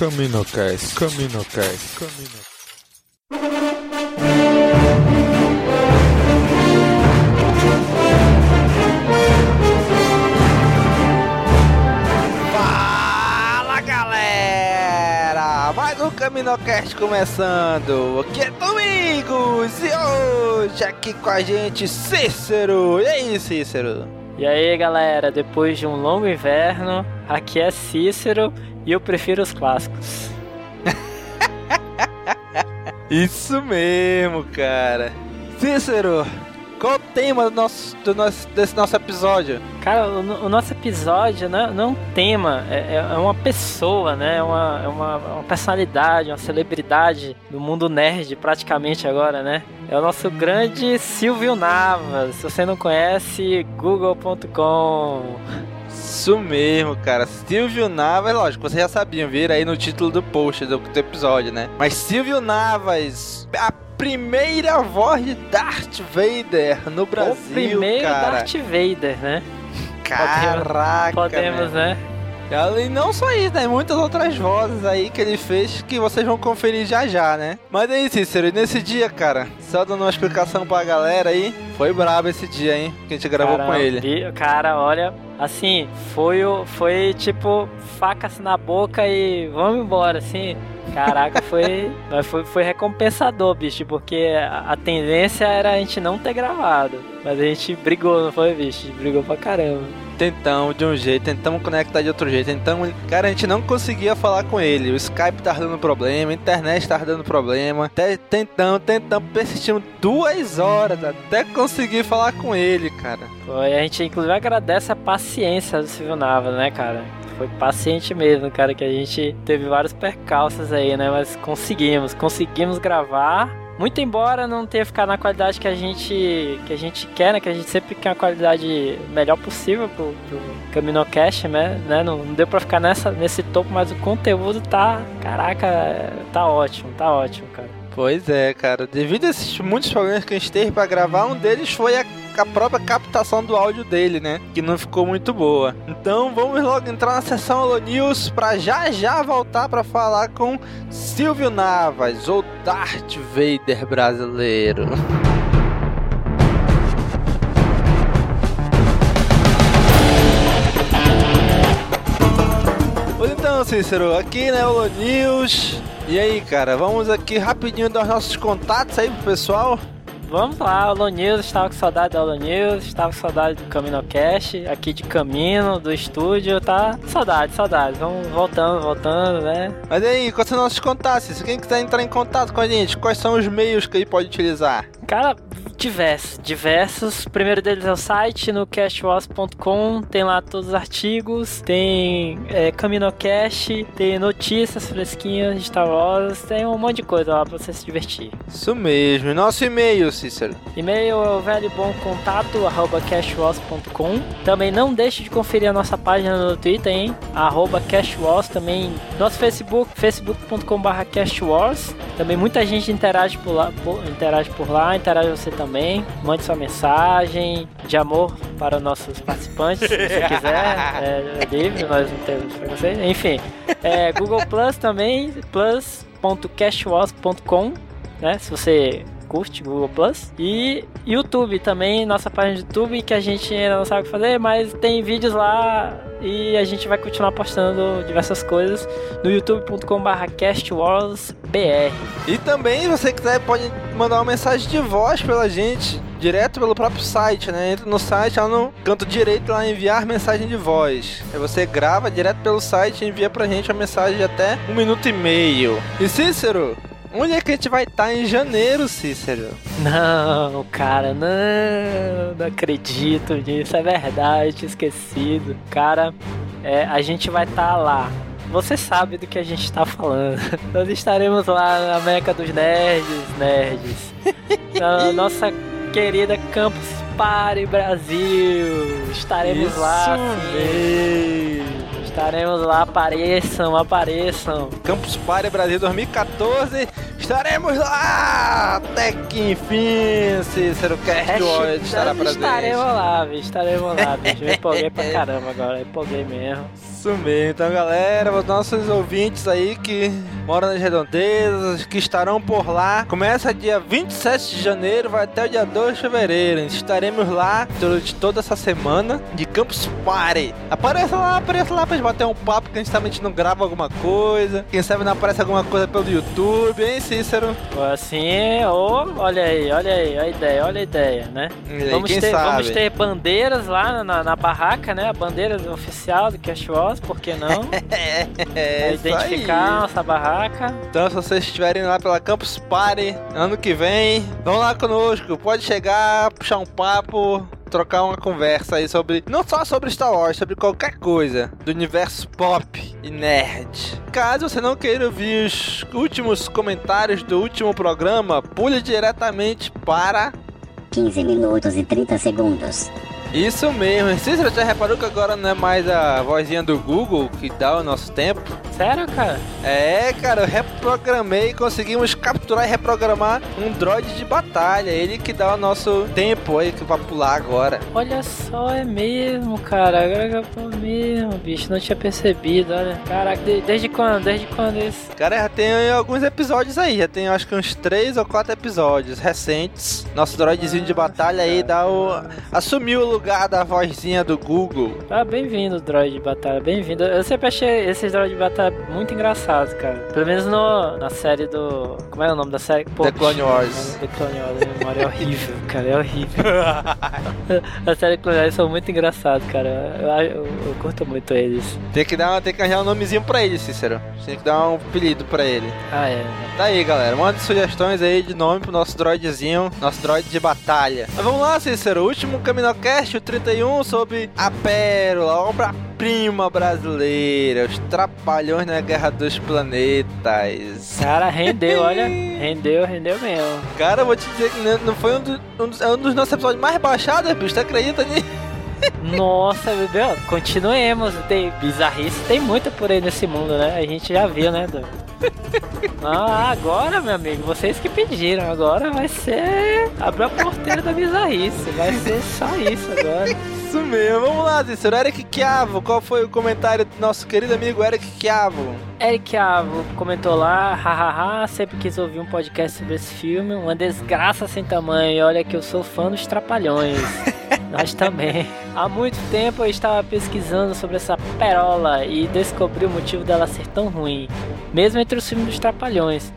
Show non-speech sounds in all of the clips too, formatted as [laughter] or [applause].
Caminocast, Caminocast, Caminocast. Fala galera! Mais um Caminocast começando! Aqui é Domingos e hoje aqui com a gente Cícero! E aí, Cícero? E aí galera, depois de um longo inverno, aqui é Cícero e eu prefiro os clássicos. [laughs] Isso mesmo, cara! Cícero, qual o tema do nosso, do nosso, desse nosso episódio? Cara, o, o nosso episódio não, é- não é um tema, é, é uma pessoa, né? É uma, é uma, uma personalidade, uma celebridade do mundo nerd praticamente agora, né? É o nosso grande Silvio Navas. Se você não conhece, google.com. Isso mesmo, cara. Silvio Navas, lógico, vocês já sabiam, viram aí no título do post do, do episódio, né? Mas Silvio Navas, a primeira voz de Darth Vader no Brasil, o primeiro cara. Darth Vader, né? Caraca, Podemos, né? né? E não só isso, né? Muitas outras vozes aí que ele fez que vocês vão conferir já já, né? Mas aí, Cícero, e nesse dia, cara, só dando uma explicação pra galera aí, foi brabo esse dia, hein? Que a gente gravou Cara, com ele. vi- Cara, olha, assim, foi o foi tipo facas na boca e vamos embora, assim. Caraca, foi, foi, foi recompensador, bicho, porque a, a tendência era a gente não ter gravado. Mas a gente brigou, não foi, bicho? A gente brigou pra caramba. Tentamos de um jeito, tentamos conectar de outro jeito, tentamos. Cara, a gente não conseguia falar com ele. O Skype tava dando problema, a internet tava dando problema. Até tentamos, tentamos, persistimos duas horas até conseguir falar com ele, cara. Foi, a gente inclusive agradece a paciência do Silvio Nava, né, cara? Foi paciente mesmo, cara, que a gente teve vários percalços aí, né? Mas conseguimos, conseguimos gravar. Muito embora não tenha ficado na qualidade que a gente que a gente quer, né? Que a gente sempre quer a qualidade melhor possível pro, pro Caminocast, né? né? Não, não deu pra ficar nessa, nesse topo, mas o conteúdo tá, caraca, tá ótimo, tá ótimo, cara. Pois é, cara. Devido a esses muitos problemas que a gente teve pra gravar, um deles foi a, a própria captação do áudio dele, né? Que não ficou muito boa. Então vamos logo entrar na sessão Holo News pra já já voltar pra falar com Silvio Navas, ou Darth Vader brasileiro. Cícero, aqui na Holo News. E aí, cara, vamos aqui rapidinho dar os nossos contatos aí pro pessoal. Vamos lá, Holo News, estava com saudade da Holo News, estava com saudade do CaminoCast, aqui de caminho, do estúdio, tá? Saudade, saudade. Vamos voltando, voltando, né? Mas aí, quais são os nossos contatos? Se quem quiser entrar em contato com a gente, quais são os meios que ele pode utilizar? Cara, diversos, diversos. O primeiro deles é o site no cashwas.com, tem lá todos os artigos, tem é, CaminoCast, tem notícias fresquinhas de Star Wars, tem um monte de coisa lá pra você se divertir. Isso mesmo. E nosso e-mail, Cícero. E-mail é o velho bom contato, arroba cashwas.com. Também não deixe de conferir a nossa página no Twitter, hein? Arroba cashwas, também nosso Facebook, facebook.com barra cashwars. Também muita gente interage por lá, por- interage por lá, interage você também. Mande sua mensagem de amor para os nossos participantes, se você quiser. [laughs] É, é livre, nós não temos preconceito. Enfim, é, Google Plus também, plus.cashwas.com né? Se você curte Google Plus. E YouTube também, nossa página do YouTube, que a gente ainda não sabe o que fazer, mas tem vídeos lá e a gente vai continuar postando diversas coisas no youtube.com.br castwarsbr. E também, se você quiser, pode mandar uma mensagem de voz pela gente, direto pelo próprio site, né? Entra no site, lá no canto direito, lá enviar mensagem de voz. Aí você grava direto pelo site e envia pra gente uma mensagem de até um minuto e meio. E Cícero, onde é que a gente vai estar em janeiro, Cícero? Não, cara, não, não acredito nisso, é verdade, esquecido. Cara, é, a gente vai estar lá. Você sabe do que a gente está falando. [laughs] Nós estaremos lá na Meca dos Nerds, nerds. Na nossa querida Campus Party Brasil. Estaremos lá, sim. Estaremos lá, apareçam, apareçam. Campus Party Brasil 2014. Estaremos lá! Até que enfim, Cícero Cast hoje estará presente. Estaremos lá, bicho, estaremos lá, bicho. Me empolguei pra caramba agora, empolguei mesmo. Isso mesmo. Então, galera, os nossos ouvintes aí que moram nas redondezas, que estarão por lá. Começa dia 27 de janeiro, vai até o dia 2 de fevereiro. Estaremos lá durante toda essa semana de Campus Party. Apareça lá, apareça lá pra gente bater um papo, que a gente também não grava alguma coisa. Quem sabe não aparece alguma coisa pelo YouTube, hein, Cícero? Assim, oh, olha aí, olha aí, a ideia, olha a idea, né? Aí, Vamos ter, sabe? vamos ter bandeiras lá na, na barraca, né? A bandeira oficial do Cash Wars, por que não? [laughs] É, é isso identificar aí. nossa barraca. Então, se vocês estiverem lá pela Campus Party ano que vem, vão lá conosco. Pode chegar, puxar um papo, trocar uma conversa aí sobre. Não só sobre Star Wars, sobre qualquer coisa do universo pop e nerd. Caso você não queira ouvir os últimos comentários do último programa, pule diretamente para. 15 minutos e 30 segundos. Isso mesmo. Cícero, já reparou que agora não é mais a vozinha do Google que dá o nosso tempo? Sério, cara? É, cara, eu reprogramei, conseguimos capturar e reprogramar um droid de batalha. Ele que dá o nosso tempo aí que vai pular agora. Olha só, é mesmo, cara. Agora que eu tô mesmo, bicho. Não tinha percebido, olha. Caraca, de- desde quando? Desde quando isso? Cara, já tem alguns episódios aí, já tem acho que uns três ou quatro episódios recentes. Nosso droidzinho de batalha aí dá o. assumiu o lugar da vozinha do Google. Ah, bem-vindo, droid de batalha, bem-vindo. Eu sempre achei esses droids de batalha muito engraçados, cara. Pelo menos no, na série do. Como é o nome da série? Pô, The Clone Wars. The Clone Wars, a memória é horrível, [laughs] cara, é horrível. [laughs] a série Clone Wars são muito engraçados, cara. Eu, eu, eu curto muito eles. Tem que dar, tem que arranjar um nomezinho pra ele, Cícero. Tem que dar um apelido pra ele. Ah, é. Tá aí, galera. Mande sugestões aí de nome pro nosso droidzinho, nosso droid de batalha. Mas vamos lá, Cícero. Último Caminocast, o 31, sobre a Pérola, obra-prima brasileira, os trapalhões na Guerra dos Planetas. Cara, rendeu, olha. [laughs] Rendeu, rendeu mesmo. Cara, eu vou te dizer que não foi um, do- um dos, é um dos nossos episódios mais baixados, bicho. Tu acredita nisso? [laughs] Nossa, bebê, continuemos. Tem bizarrice, tem muita por aí nesse mundo, né? A gente já viu, né, Du? Ah, agora, meu amigo, vocês que pediram. Agora vai ser. Abriu a porteira da bizarrice. Vai ser só isso agora. Isso mesmo. Vamos lá, Cícero. Eric Chiavo, qual foi o comentário do nosso querido amigo Eric Chiavo? Eric Avo comentou lá, hahaha, sempre quis ouvir um podcast sobre esse filme, uma desgraça sem tamanho, e olha que eu sou fã dos Trapalhões. [laughs] Nós também. Há muito tempo eu estava pesquisando sobre essa perola e descobri o motivo dela ser tão ruim, mesmo entre os filmes dos Trapalhões.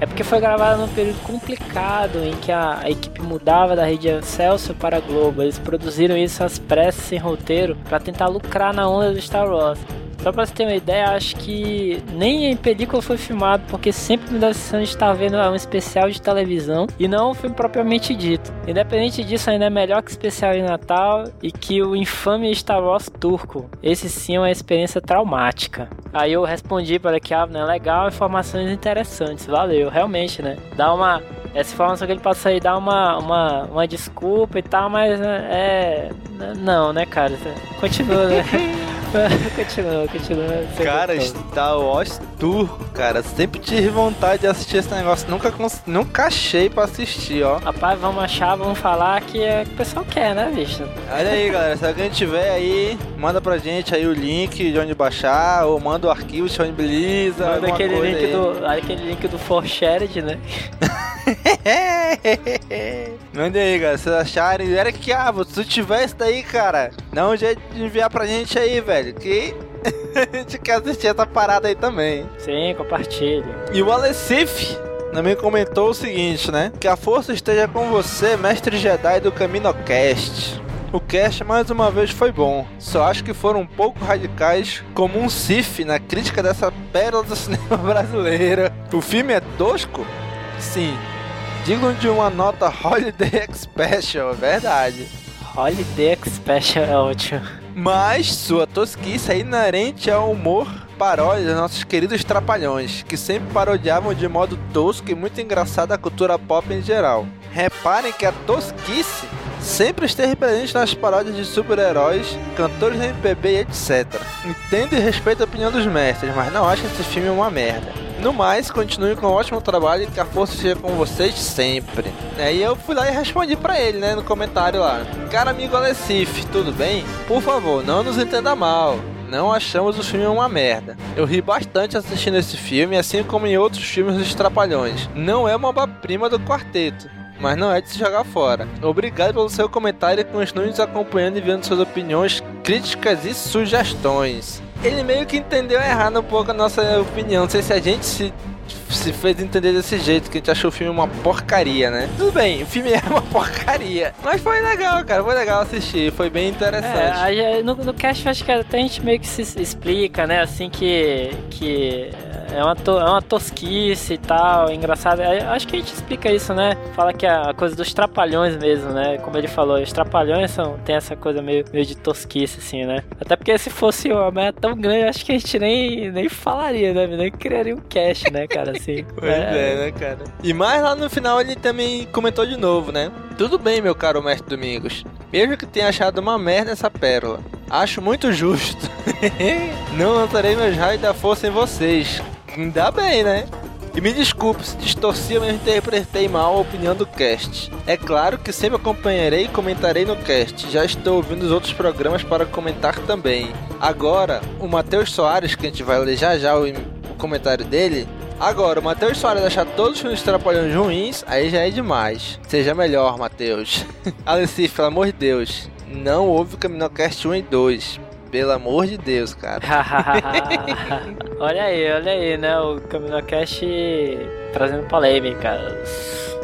É porque foi gravada num período complicado em que a, a equipe mudava da rede Celso para a Globo. Eles produziram isso às pressas, sem roteiro, para tentar lucrar na onda do Star Wars. Só pra você ter uma ideia, acho que nem em película foi filmado, porque sempre me dá a sensação de estar vendo um especial de televisão e não um filme propriamente dito. Independente disso, ainda é melhor que o especial de Natal e que o infame Star Wars turco. Esse sim é uma experiência traumática. Aí eu respondi para que, ah, né, legal, informações interessantes, valeu, realmente, né? Dá uma. Essa informação que ele passou aí dá uma, uma, uma desculpa e tal, mas né, é. Não, né, cara? Continua, né? [laughs] [laughs] continua, continua. Cara. Star Wars turco, cara. Sempre tive vontade de assistir esse negócio. Nunca, nunca achei pra assistir, ó. Rapaz, vamos achar, vamos falar que é o que o pessoal quer, né, bicho? Olha aí, galera. Se alguém tiver aí, manda pra gente aí o link de onde baixar, ou manda o arquivo, disponibiliza. Manda alguma aquele coisa link, aí. do, aquele link do Forshared, né? [laughs] [laughs] Manda aí, galera. Se vocês acharem. Era que, ah, se tu tiver isso daí, cara, dá um jeito de enviar pra gente aí, velho. Que [laughs] a gente quer assistir essa parada aí também. Sim, compartilhe. E o Alessif também comentou o seguinte, né? Que a força esteja com você, mestre Jedi do Caminocast. O cast mais uma vez foi bom, só acho que foram um pouco radicais, como um Sif na crítica dessa pérola do [laughs] cinema brasileiro. O filme é tosco? Sim. Digam de uma nota Holiday [laughs] Special, é verdade. Holiday Special é ótimo. Mas sua tosquice é inerente ao humor paródia dos nossos queridos trapalhões, que sempre parodiavam de modo tosco e muito engraçado a cultura pop em geral. Reparem que a tosquice sempre esteve presente nas paródias de super-heróis, cantores da MPB e etc. Entendo e respeito a opinião dos mestres, mas não acho esse filme uma merda. No mais, continue com um ótimo trabalho e que a força esteja com vocês sempre. Aí eu fui lá e respondi pra ele, né, no comentário lá. Cara amigo Alessif, tudo bem? Por favor, não nos entenda mal. não achamos o filme uma merda. Eu ri bastante assistindo esse filme, assim como em outros filmes dos Trapalhões. Não é uma obra-prima do quarteto, mas não é de se jogar fora. Obrigado pelo seu comentário e continue nos acompanhando e vendo suas opiniões, críticas e sugestões. Ele meio que entendeu errado um pouco a nossa opinião. Não sei se a gente se se fez entender desse jeito, que a gente achou o filme uma porcaria, né? Tudo bem, o filme [laughs] é uma porcaria. Mas foi legal, cara. Foi legal assistir. Foi bem interessante. É, no, no cast acho que até a gente meio que se explica, né? Assim que. que é uma, to, é uma tosquice e tal, engraçado. É, acho que a gente explica isso, né? Fala que é a coisa dos trapalhões mesmo, né? Como ele falou, os trapalhões são, tem essa coisa meio, meio de tosquice, assim, né? Até porque se fosse uma merda tão grande, acho que a gente nem, nem falaria, né? Nem criaria um cast, né, cara? [laughs] Assim, [laughs] pois é. é, né, cara? E mais lá no final ele também comentou de novo, né? Tudo bem, meu caro mestre Domingos. Mesmo que tenha achado uma merda essa pérola, acho muito justo. [laughs] Não lançarei meus raios da força em vocês. Ainda bem, né? E me desculpe se distorci ou interpretei mal a opinião do cast. É claro que sempre acompanharei e comentarei no cast. Já estou ouvindo os outros programas para comentar também. Agora, o Matheus Soares, que a gente vai ler já já o comentário dele. Agora, o Matheus Soares achar todos os filmes Trapalhões ruins, aí já é demais. Seja melhor, Matheus. [laughs] Alessi, pelo amor de Deus, não ouve o Caminocast 1 e 2 pelo amor de Deus, cara. [laughs] olha aí, olha aí, né? O CaminoCast trazendo polêmica.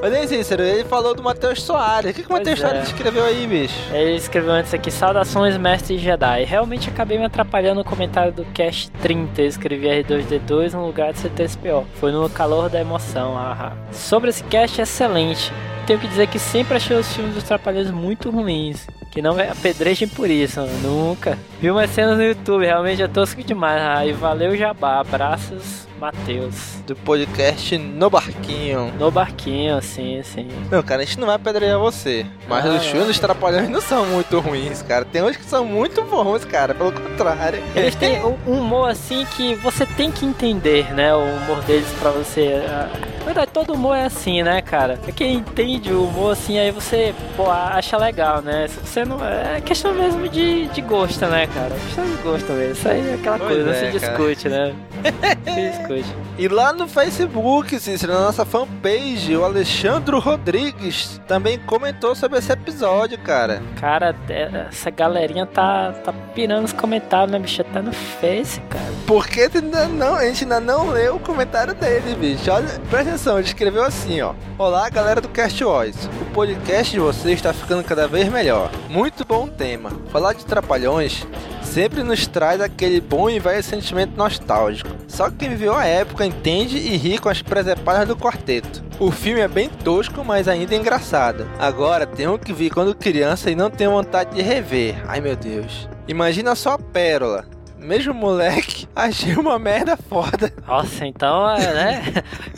Olha aí, Cícero, ele falou do Matheus Soares. O que, que o Matheus é. Soares escreveu aí, bicho? Ele escreveu antes aqui, saudações, mestre Jedi. Realmente acabei me atrapalhando no comentário do Cast 30. Eu escrevi R2D2 no lugar de CTSPO. Foi no calor da emoção, ah, Sobre esse cast, excelente. Tenho que dizer que sempre achei os filmes dos Trapalhões muito ruins. Que não é apedrejem por isso, nunca. Vi umas cenas no YouTube, realmente é tosco demais. Aí valeu Jabá, abraços, Matheus. Do podcast No Barquinho. No Barquinho, sim, sim. Não, cara, a gente não vai apedrejar você. Mas ah, os filmes dos Trapalhões não são muito ruins, cara. Tem uns que são muito bons, cara, pelo contrário. Eles [laughs] têm um humor assim que você tem que entender, né? O humor deles pra você. Na verdade, todo humor é assim, né, cara? É quem entende o humor assim, aí você, pô, acha legal, né? Se você não. É questão mesmo de, de gosto, né, cara? É questão de gosto mesmo. Isso aí é aquela pois coisa, é, não se discute, né? [laughs] se discute. E lá no Facebook, Cícero, na nossa fanpage, o Alexandre Rodrigues também comentou sobre esse episódio, cara. Cara, é, essa galerinha tá, tá pirando os comentários, né, bicho? Tá no Face, cara. Porque ainda não, a gente ainda não leu o comentário dele, bicho. Olha, presta atenção, ele escreveu assim, ó. Olá, galera do Cast Wars. O podcast de vocês está ficando cada vez melhor. Muito bom tema. Falar de trapalhões sempre nos traz aquele bom e velho sentimento nostálgico. Só que quem viveu a época entende e ri com as presepadas do quarteto. O filme é bem tosco, mas ainda engraçado. Agora, tenho que vir quando criança e não tenho vontade de rever. Ai meu Deus. Imagina só a pérola mesmo moleque, [laughs] achei uma merda foda. Nossa, então, é, né?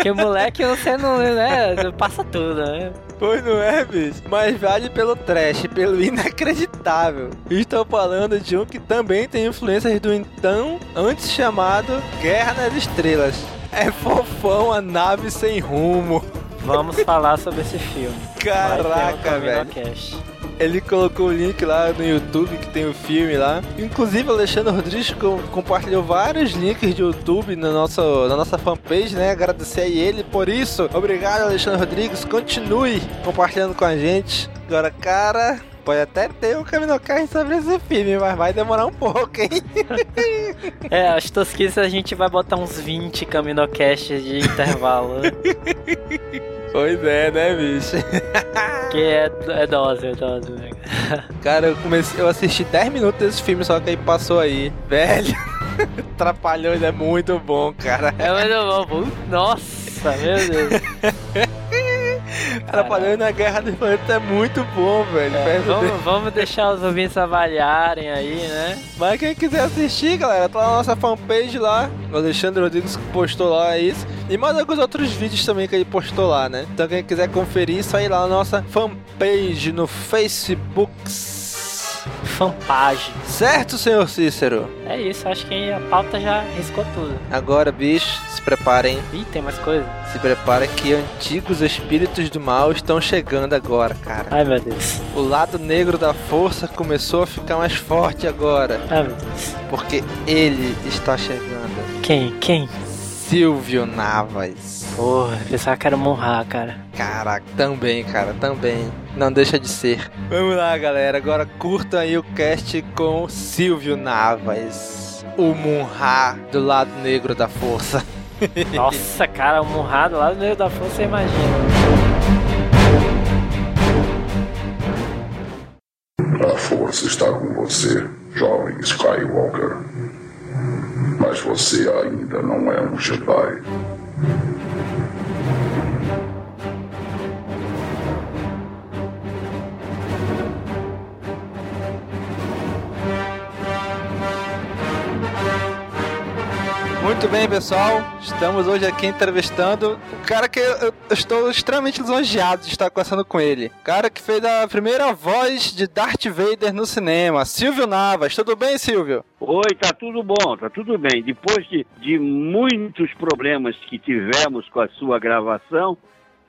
que moleque você não, né? Passa tudo, né? Pois não é, bicho? Mas vale pelo trash, pelo inacreditável. Estou falando de um que também tem influências do então, antes chamado Guerra nas Estrelas. É fofão a nave sem rumo. Vamos falar sobre esse filme. Caraca, velho. Ele colocou o link lá no YouTube que tem o filme lá. Inclusive, o Alexandre Rodrigues compartilhou vários links de YouTube na nossa, na nossa fanpage, né? Agradecer a ele por isso. Obrigado, Alexandre Rodrigues. Continue compartilhando com a gente. Agora, cara, pode até ter um Caminocast sobre esse filme, mas vai demorar um pouco, hein? [laughs] é, as tosquices a gente vai botar uns 20 Caminocasts de intervalo. [laughs] Pois é, né, bicho? [laughs] que é, é dose, é dose, né? [laughs] Cara, eu comecei, eu assisti 10 minutos desse filme, só que aí passou aí. Velho, [laughs] Trapalhões é muito bom, cara. É muito bom. Nossa, meu Deus. Trapalhões na Guerra dos Planetas é muito bom, velho. É, vamos, vamos, deixar os ouvintes avaliarem aí, né? Mas quem quiser assistir, galera, tá na nossa fanpage lá. O Alexandre Rodrigues postou lá isso. E mais alguns outros vídeos também que ele postou lá, né? Então quem quiser conferir, isso aí lá na nossa fanpage no Facebook fanpage. Certo, senhor Cícero? É isso, acho que a pauta já riscou tudo. Agora, bicho, preparem, Ih, tem mais coisa. se prepara que antigos espíritos do mal estão chegando agora, cara. Ai, meu Deus. O lado negro da força começou a ficar mais forte agora, Ai, meu Deus. porque ele está chegando. Quem? Quem? Silvio Navas. Porra, pensava que era Monra, cara. Caraca, também, cara, também. Não deixa de ser. Vamos lá, galera. Agora curtam aí o cast com Silvio Navas. O Munra do lado negro da força. [laughs] Nossa, cara, o Monra do lado meio da força, você imagina. A força está com você, jovem Skywalker. Mas você ainda não é um Jedi. Muito bem, pessoal. Estamos hoje aqui entrevistando o cara que eu, estou extremamente lisonjeado de estar conversando com ele. O cara que fez a primeira voz de Darth Vader no cinema, Silvio Navas. Tudo bem, Silvio? Oi, tá tudo bom, tá tudo bem. Depois de, de muitos problemas que tivemos com a sua gravação,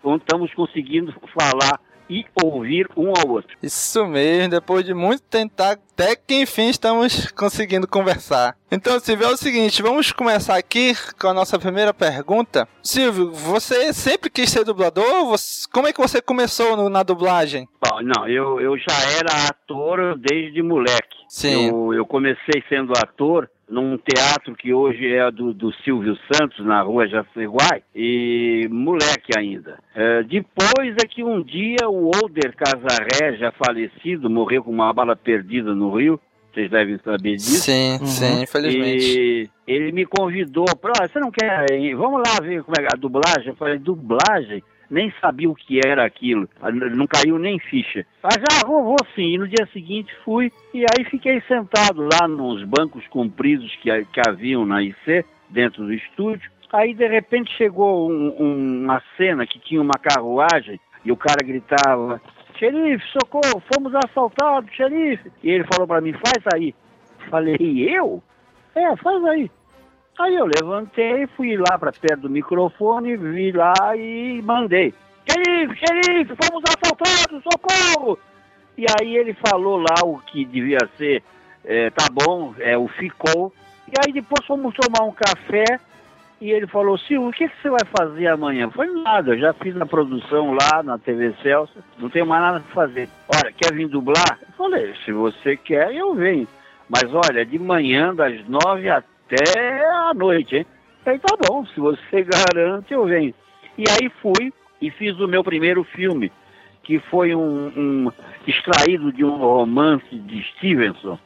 estamos conseguindo [laughs] falar e ouvir um ao outro. Isso mesmo, depois de muito tentar, até que enfim estamos conseguindo conversar. Então, Silvio, é o seguinte, vamos começar aqui com a nossa primeira pergunta. Silvio, você sempre quis ser dublador? Você- como é que você começou no- na dublagem? Bom, não, eu, eu já era ator desde moleque. Sim. Eu, eu comecei sendo ator num teatro que hoje é do, do Silvio Santos, na rua Jaceguai, e moleque ainda. É, depois é que um dia o Older Casarré, já falecido, morreu com uma bala perdida no Rio, vocês devem saber disso. Sim, sim, infelizmente. E ele me convidou para, "Ah, você não quer ir? Vamos lá ver como é que é a dublagem. Eu falei, dublagem? Nem sabia o que era aquilo. Ah, Não caiu nem ficha. Ah, já vou, vou sim. E no dia seguinte fui e aí fiquei sentado lá nos bancos compridos que, que haviam na IC, dentro do estúdio. Aí de repente chegou um- um- uma cena que tinha uma carruagem e o cara gritava: Xerife, socorro, fomos assaltados, xerife. E ele falou para mim: faz aí. Falei, eu? É, faz aí. Aí eu levantei, fui lá para perto do microfone, vi lá e mandei. Xerife, xerife, fomos assaltados, socorro! E aí ele falou lá o que devia ser, é, tá bom, é o ficou. E aí depois fomos tomar um café e ele falou, Silvio, o que, que você vai fazer amanhã? Falei, nada, eu já fiz a produção lá na TV Celso, não tenho mais nada para fazer. Olha, quer vir dublar? Eu falei, se você quer, eu venho. Mas olha, de manhã, das nove até a noite, hein? Aí tá bom, se você garante, eu venho. E aí fui e fiz o meu primeiro filme, que foi um, um extraído de um romance de Stevenson,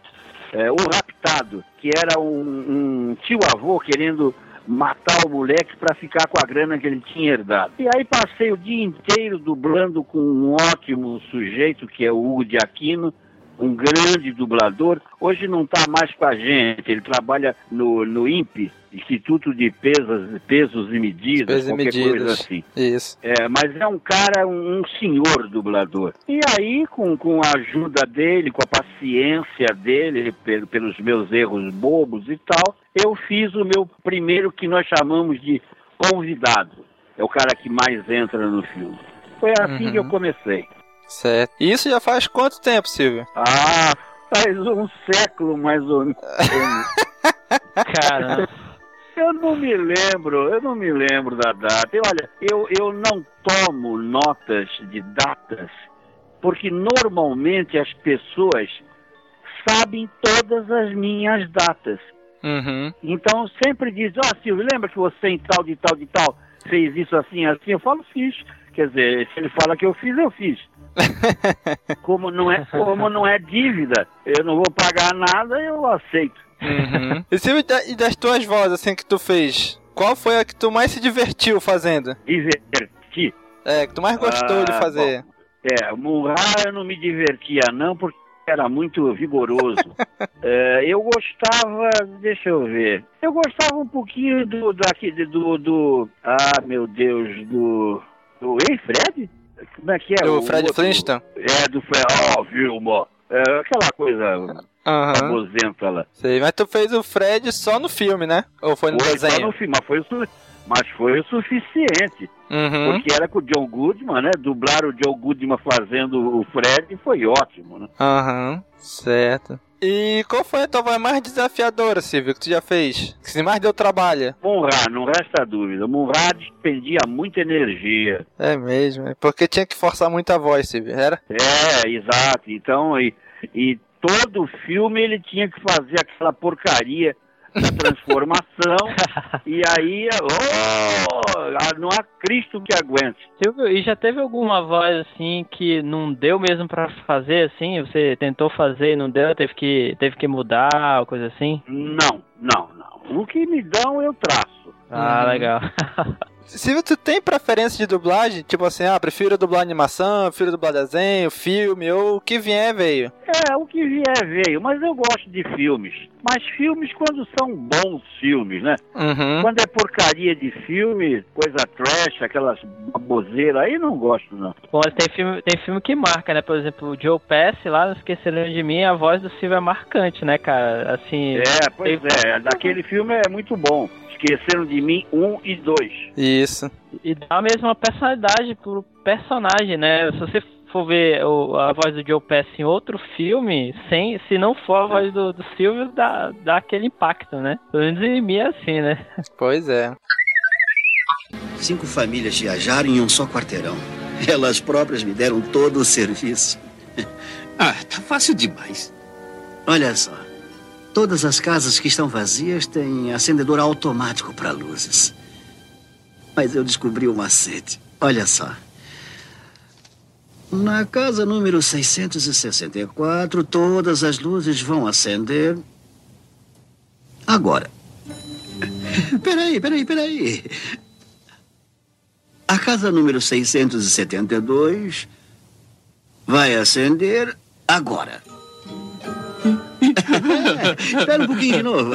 é, O Raptado, que era um, um tio-avô querendo matar o moleque para ficar com a grana que ele tinha herdado. E aí passei o dia inteiro dublando com um ótimo sujeito, que é o Hugo de Aquino, um grande dublador. Hoje não está mais com a gente, ele trabalha no, no INPE, Instituto de Pesos, Pesos e Medidas, Pesos e qualquer medidas. coisa assim. Isso. É, mas é um cara, um, um senhor dublador. E aí, com, com a ajuda dele, com a paciência dele, pel- pelos meus erros bobos e tal, eu fiz o meu primeiro que nós chamamos de convidado. É o cara que mais entra no filme. Foi assim Uhum. que eu comecei. Certo. E isso já faz quanto tempo, Silvio? Ah, faz um século mais ou menos. [laughs] Caramba. Eu não me lembro, eu não me lembro da data. E olha, eu, eu não tomo notas de datas, porque normalmente as pessoas sabem todas as minhas datas. Uhum. Então sempre diz, ó Silvio, lembra que você em tal de tal de tal fez isso assim, assim? Eu falo, fiz. Quer dizer, se ele fala que eu fiz, eu fiz. [laughs] Como não é, como não é dívida, eu não vou pagar nada, eu aceito. Uhum. e e das tuas vozes, assim, que tu fez, qual foi a que tu mais se divertiu fazendo? Divertir. É, que tu mais gostou de Ah, fazer? É, o Murra eu não me divertia não, porque era muito vigoroso. [laughs] É, eu gostava, deixa eu ver, eu gostava um pouquinho do, daqui, do, do, ah meu Deus, do, do, ei Fred? Como é que é? Do O Fred Flintstone? É, do Fred, ó, Vilma, é, aquela coisa Aham. abosenta lá. Sei, mas tu fez o Fred só no filme, né? Ou foi no Foi só desenho? no filme, mas foi, su- mas foi o suficiente. Uhum. Porque era com o John Goodman, né? Dublar o John Goodman fazendo o Fred foi ótimo, né? Aham, certo. E qual foi a tua voz mais desafiadora, Silvio, que tu já fez? Que mais deu trabalho? Munra, não resta dúvida. Munra despendia muita energia. É mesmo, é porque tinha que forçar muito a voz, Silvio, era? É, exato. Então, e, e todo filme ele tinha que fazer aquela porcaria da transformação. [laughs] e aí, oh, não há Cristo que aguente. Silvio, e já teve alguma voz assim que não deu mesmo pra fazer assim? Você tentou fazer e não deu, teve que, teve que mudar, coisa assim? Não, não, não. O que me dão eu traço. Ah, Uhum. legal. [laughs] Silvio, tu tem preferência de dublagem? Tipo assim, ah, prefiro dublar animação, prefiro dublar desenho, filme, ou o que vier, veio. É, o que vier veio, mas eu gosto de filmes. Mas filmes quando são bons filmes, né? Uhum. Quando é porcaria de filme, coisa trash, aquelas baboseiras, aí não gosto, não. Bom, mas tem filme, tem filme que marca, né? Por exemplo, o Joe Pass lá, não esqueceram de mim, a voz do Silvio é marcante, né, cara? Assim. É, pois tem- é, daquele filme é muito bom. Esqueceram de mim um e dois. Isso. E dá mesmo uma personalidade pro personagem, né? Se você for ver o- a voz do Joe Pass em outro filme, sem, se não for a voz do, do Silvio, dá, dá aquele impacto, né? Pelo menos em mim é assim, né? Pois é. Cinco famílias viajaram em um só quarteirão. Elas próprias me deram todo o serviço. [laughs] Ah, tá fácil demais. Olha só. Todas as casas que estão vazias têm acendedor automático para luzes. Mas eu descobri o macete. Olha só. Na casa número 664, todas as luzes vão acender. Agora. [laughs] Peraí, peraí, peraí. A casa número 672 vai acender agora. [laughs] Espera um pouquinho de novo.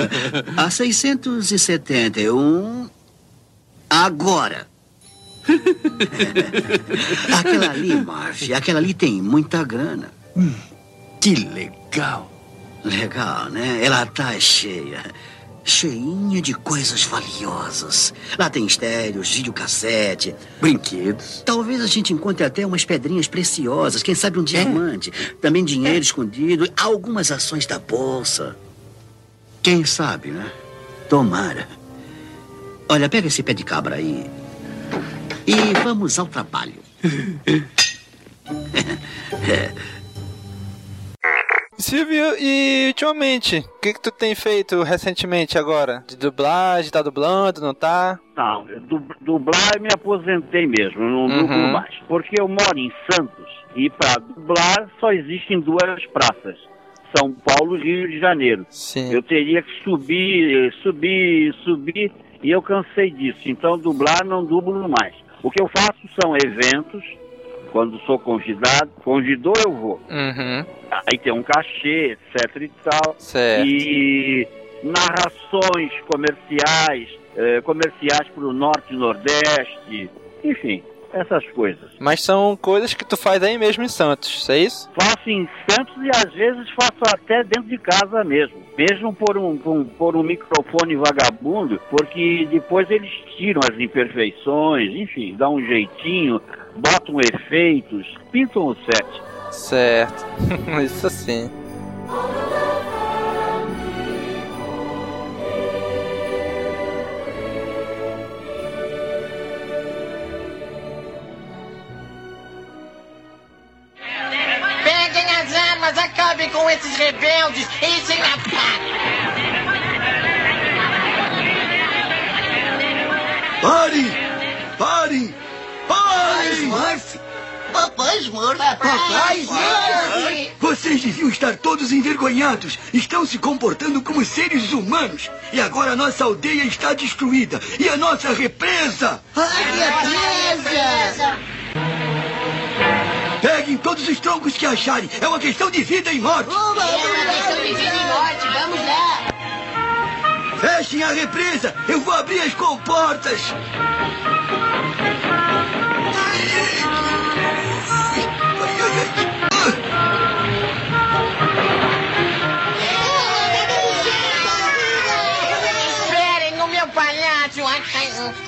A 671. Agora. [laughs] aquela ali, Marv, aquela ali tem muita grana. Que legal. Legal, né? Ela tá cheia. Cheinha de coisas valiosas. Lá tem estéreos, videocassete, Brinquedos. Talvez a gente encontre até umas pedrinhas preciosas, quem sabe um diamante, também dinheiro escondido, algumas ações da bolsa. Quem sabe, né? Tomara. Olha, pega esse pé de cabra aí. E vamos ao trabalho. [laughs] Silvio, e ultimamente, o que, que tu tem feito recentemente agora? De dublagem, tá dublando, não tá? Não, du- dublar eu me aposentei mesmo, não Uhum. dublo mais. Porque eu moro em Santos e para dublar só existem duas praças. São Paulo e Rio de Janeiro. Sim. Eu teria que subir, subir, subir e eu cansei disso. Então dublar não dublo mais. O que eu faço são eventos, quando sou convidado, convidou eu vou. Uhum. Aí tem um cachê, etc e tal. Certo. E narrações comerciais, eh, comerciais para o Norte e Nordeste, enfim, essas coisas. Mas são coisas que tu faz aí mesmo em Santos, é isso? Faço em Santos e às vezes faço até dentro de casa mesmo. Mesmo por um, por um, por um microfone vagabundo, porque depois eles tiram as imperfeições, enfim, dão um jeitinho, botam efeitos, pintam o set. Certo. [laughs] isso sim. Rebeldes, enchem a Parem! Parem! Parem! Smurf! Papai Smurf! Papai Smurf! Vocês deviam estar todos envergonhados. Estão se comportando como seres humanos. E agora a nossa aldeia está destruída. E a nossa represa! Ai, represa! Peguem todos os troncos que acharem. É uma questão de vida e morte. É uma questão de vida e morte, vamos lá! Fechem a represa. Eu vou abrir as comportas. Meu palhaço!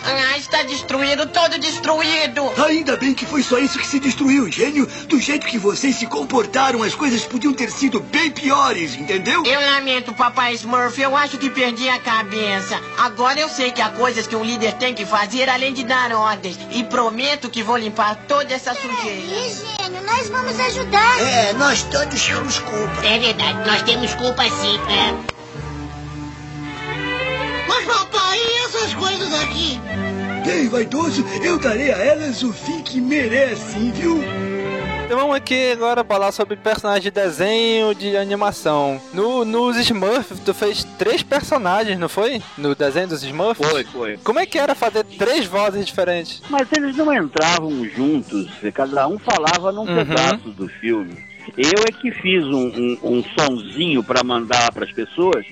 Ah, está destruído, todo destruído. Ainda bem que foi só isso que se destruiu, gênio. Do jeito que vocês se comportaram, as coisas podiam ter sido bem piores, entendeu? Eu lamento, papai Smurf. Eu acho que perdi a cabeça. Agora eu sei que há coisas que um líder tem que fazer além de dar ordens. E prometo que vou limpar toda essa sujeira. E, gênio, nós vamos ajudar. É, nós todos temos culpa. É verdade, nós temos culpa sim. É. Mas, papai, e essas coisas aqui? Bem, vaidoso, eu darei a elas o fim que merecem, viu? Então vamos aqui agora falar sobre personagens de desenho de animação. No, nos Smurfs, tu fez três personagens, não foi? No desenho dos Smurfs? Foi, foi. Como é que era fazer três vozes diferentes? Mas eles não entravam juntos, cada um falava num Uhum. pedaço do filme. Eu é que fiz um, um, um sonzinho para mandar para as pessoas,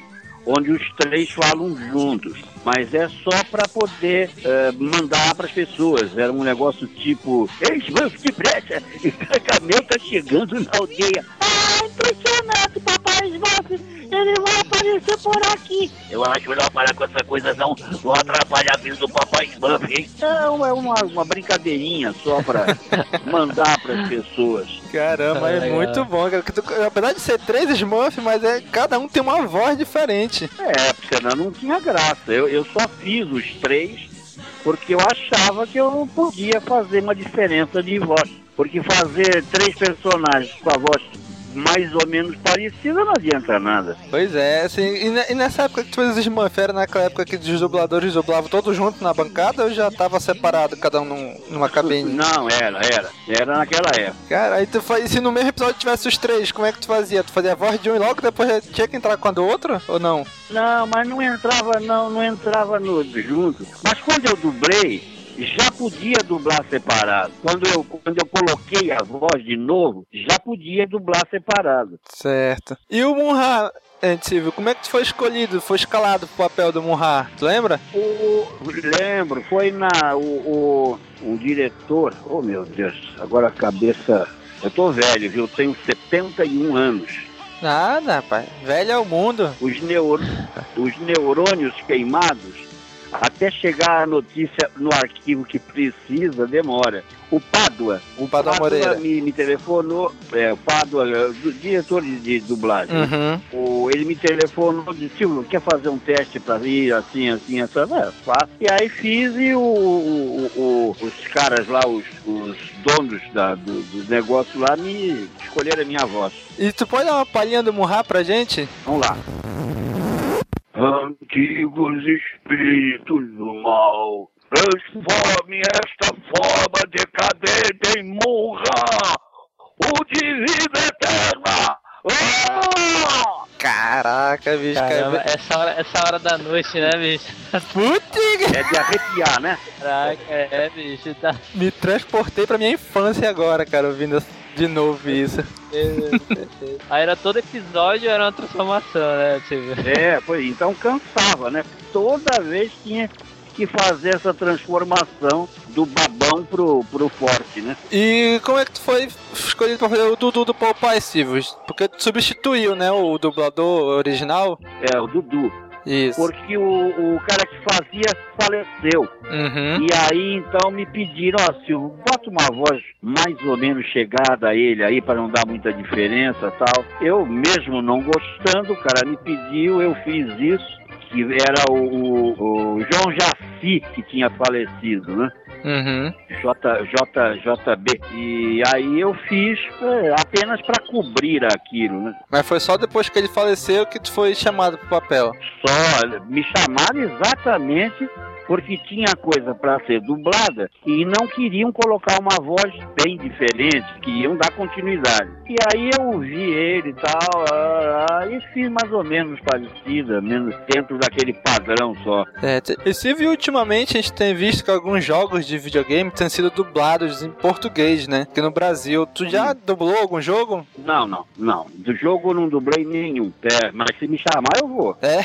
onde os três falam juntos. Mas é só para poder eh, mandar para as pessoas. Era um negócio tipo: Ei, Smurf, depressa! Gargamel tá chegando na aldeia. Ah, impressionante, papai Smurf. Ele vai aparecer por aqui. Eu acho melhor parar com essa coisa, não. Vou atrapalhar a vida do papai Smurf, hein? Não, é uma, uma brincadeirinha só para [laughs] mandar para as pessoas. Caramba, é Legal. muito bom, cara. Apesar de ser três Smurfs, mas é, cada um tem uma voz diferente. É, porque senão não tinha graça. Eu, eu só fiz os três porque eu achava que eu não podia fazer uma diferença de voz. Porque fazer três personagens com a voz mais ou menos parecida não adianta nada. Pois é, assim, e, e nessa época que tu fez os Smurfs, era naquela época que os dubladores dublavam todos juntos na bancada ou já tava separado, cada um num- numa cabine? Não, era, era. Era naquela época. Cara, aí tu faz, se no mesmo episódio tivesse os três, como é que tu fazia? Tu fazia a voz de um e logo depois tinha que entrar com a do outro? Ou não? Não, mas não entrava, não, não entrava no, junto. Mas quando eu dublei, já podia dublar separado. Quando eu, quando eu coloquei a voz de novo, já podia dublar separado. Certo. E o Munra, é, Silvio, como é que tu foi escolhido, foi escalado pro papel do Munra? Tu lembra? O, lembro, foi na. O, o, um diretor. Oh meu Deus, agora a cabeça. Eu tô velho, viu? Eu tenho 71 anos. Nada, rapaz. Velho é o mundo. Os, neur, os neurônios queimados, até chegar a notícia no arquivo que precisa, demora. O Pádua, o Pádua Moreira. me, me telefonou, é, o Pádua, é, o diretor de, de dublagem. Uhum. O, ele me telefonou e disse, Silvio, quer fazer um teste pra vir, assim, assim, assim? É, faço. E aí fiz e o, o- o- os caras lá, os, os donos da, do, do negócio lá, me escolheram a minha voz. E tu pode dar uma palhinha do Munra pra gente? Vamos lá. Antigos espíritos do mal, transforme esta forma decadente em Munra, o de vida eterna. Ah! Caraca, bicho, Caramba, cara. essa hora, essa hora da noite, né, bicho? Putz! É de arrepiar, né? Caraca, é, bicho, tá. Me transportei pra minha infância agora, cara, ouvindo de novo isso. [laughs] Aí era todo episódio era uma transformação, né, Silvio? É, pois então cansava, né? Toda vez tinha que fazer essa transformação do babão pro, pro forte, né? E como é que tu foi escolhido pra fazer o Dudu do Popeye, Silvio? Porque tu substituiu, né, o dublador original? É, o Dudu. Isso. Porque o, o cara que fazia faleceu. Uhum. E aí então me pediram, ó, Silvio, bota uma voz mais ou menos chegada a ele aí para não dar muita diferença tal. Eu mesmo não gostando, o cara me pediu, eu fiz isso. Que era o, o- o João Jaci que tinha falecido, né? Uhum. J, J, JB. E aí eu fiz é, apenas para cobrir aquilo, né? Mas foi só depois que ele faleceu que tu foi chamado pro papel. Só me chamaram exatamente porque tinha coisa para ser dublada e não queriam colocar uma voz bem diferente, queriam dar continuidade. E aí eu ouvi ele e tal, ah, ah, e fiz mais ou menos parecida, menos dentro daquele padrão só. É, e Silvio, ultimamente a gente tem visto que alguns jogos de videogame têm sido dublados em português, né? Aqui no Brasil. Tu já dublou algum jogo? Não, não, não. Do jogo eu não dublei nenhum. É, mas se me chamar eu vou. É?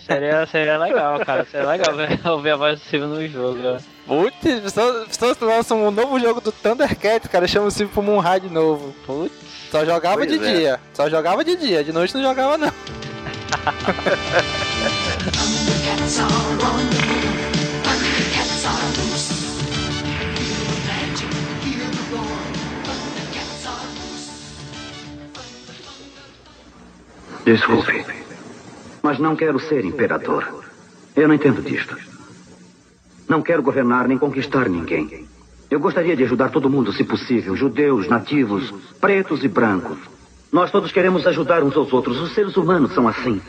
Seria, seria legal, cara. Seria legal ver, [laughs] ouvir a voz do Silvio no jogo, né? Putz, pessoas, pessoas lançam um novo jogo do Thundercats, cara, chama o Silvio pro Moonhai de novo. Putz. Só jogava pois de é. dia. Só jogava de dia. De noite não jogava, não. Desculpe, mas não quero ser imperador. Eu não entendo disto. Não quero governar nem conquistar ninguém. Eu gostaria de ajudar todo mundo, se possível: judeus, nativos, pretos e brancos. Nós todos queremos ajudar uns aos outros. Os seres humanos são assim.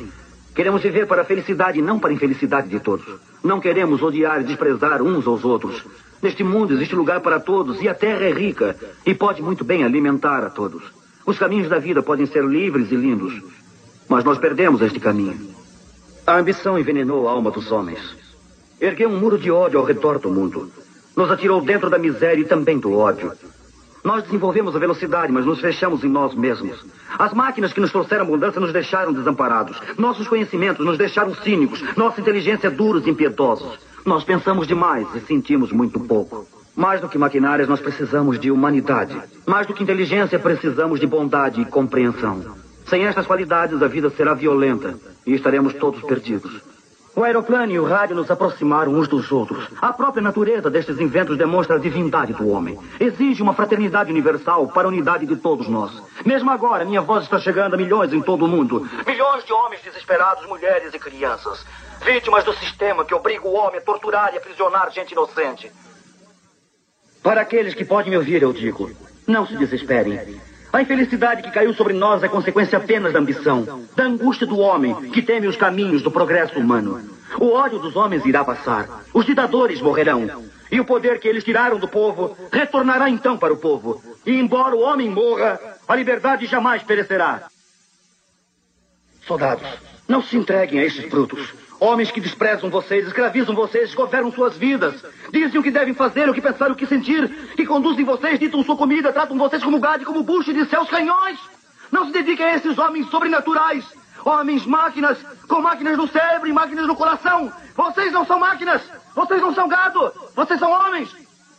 Queremos viver para a felicidade e não para a infelicidade de todos. Não queremos odiar e desprezar uns aos outros. Neste mundo existe lugar para todos e a terra é rica e pode muito bem alimentar a todos. Os caminhos da vida podem ser livres e lindos, mas nós perdemos este caminho. A ambição envenenou a alma dos homens. Ergueu um muro de ódio ao redor do mundo. Nos atirou dentro da miséria e também do ódio. Nós desenvolvemos a velocidade, mas nos fechamos em nós mesmos. As máquinas que nos trouxeram mudança nos deixaram desamparados. Nossos conhecimentos nos deixaram cínicos. Nossa inteligência duros e impiedosos. Nós pensamos demais e sentimos muito pouco. Mais do que maquinárias, nós precisamos de humanidade. Mais do que inteligência, precisamos de bondade e compreensão. Sem estas qualidades, a vida será violenta e estaremos todos perdidos. O aeroplano e o rádio nos aproximaram uns dos outros. A própria natureza destes inventos demonstra a divindade do homem. Exige uma fraternidade universal para a unidade de todos nós. Mesmo agora, minha voz está chegando a milhões em todo o mundo. Milhões de homens desesperados, mulheres e crianças. Vítimas do sistema que obriga o homem a torturar e aprisionar gente inocente. Para aqueles que podem me ouvir, eu digo: não se desesperem. A infelicidade que caiu sobre nós é consequência apenas da ambição, da angústia do homem que teme os caminhos do progresso humano. O ódio dos homens irá passar. Os ditadores morrerão. E o poder que eles tiraram do povo retornará então para o povo. E embora o homem morra, a liberdade jamais perecerá. Soldados, não se entreguem a esses brutos. Homens que desprezam vocês, escravizam vocês, governam suas vidas. Dizem o que devem fazer, o que pensar, o que sentir. Que conduzem vocês, ditam sua comida, tratam vocês como gado, como bucho de seus canhões. Não se dediquem a esses homens sobrenaturais. Homens máquinas, com máquinas no cérebro e máquinas no coração. Vocês não são máquinas. Vocês não são gado. Vocês são homens.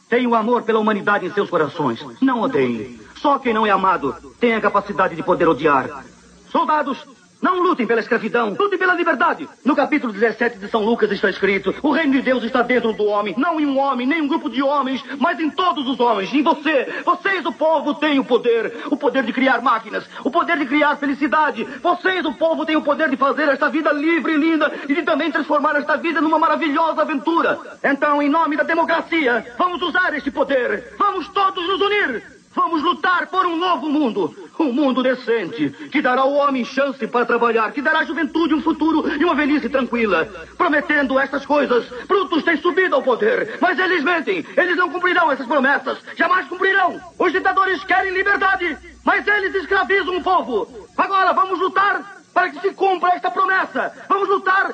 Tenham amor pela humanidade em seus corações. Não odeiem. Só quem não é amado tem a capacidade de poder odiar. Soldados, não lutem pela escravidão, lutem pela liberdade. No capítulo 17 de São Lucas está escrito: O reino de Deus está dentro do homem, não em um homem, nem um grupo de homens, mas em todos os homens, em você. Vocês, o povo, têm o poder, o poder de criar máquinas, o poder de criar felicidade. Vocês, o povo, têm o poder de fazer esta vida livre e linda e de também transformar esta vida numa maravilhosa aventura. Então, em nome da democracia, vamos usar este poder. Vamos todos nos unir. Vamos lutar por um novo mundo. Um mundo decente, que dará ao homem chance para trabalhar, que dará à juventude um futuro e uma velhice tranquila. Prometendo estas coisas, Brutus tem subido ao poder, mas eles mentem. Eles não cumprirão essas promessas. Jamais cumprirão. Os ditadores querem liberdade, mas eles escravizam o povo. Agora vamos lutar para que se cumpra esta promessa. Vamos lutar